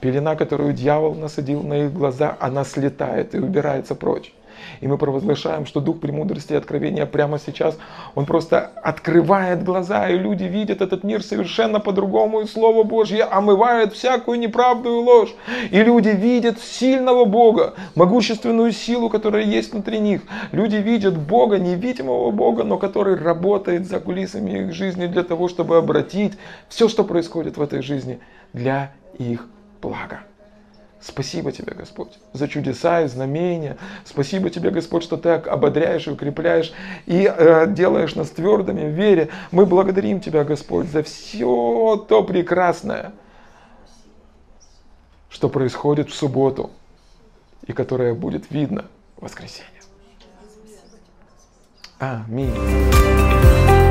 Пелена, которую дьявол насадил на их глаза, она слетает и убирается прочь. И мы провозглашаем, что Дух премудрости и откровения прямо сейчас, Он просто открывает глаза, и люди видят этот мир совершенно по-другому, и Слово Божье омывает всякую неправду и ложь. И люди видят сильного Бога, могущественную силу, которая есть внутри них. Люди видят Бога, невидимого Бога, но который работает за кулисами их жизни для того, чтобы обратить все, что происходит в этой жизни, для их блага. Спасибо тебе, Господь, за чудеса и знамения. Спасибо тебе, Господь, что ты ободряешь и укрепляешь и э, делаешь нас твердыми в вере. Мы благодарим тебя, Господь, за все то прекрасное, что происходит в субботу и которое будет видно в воскресенье. Аминь.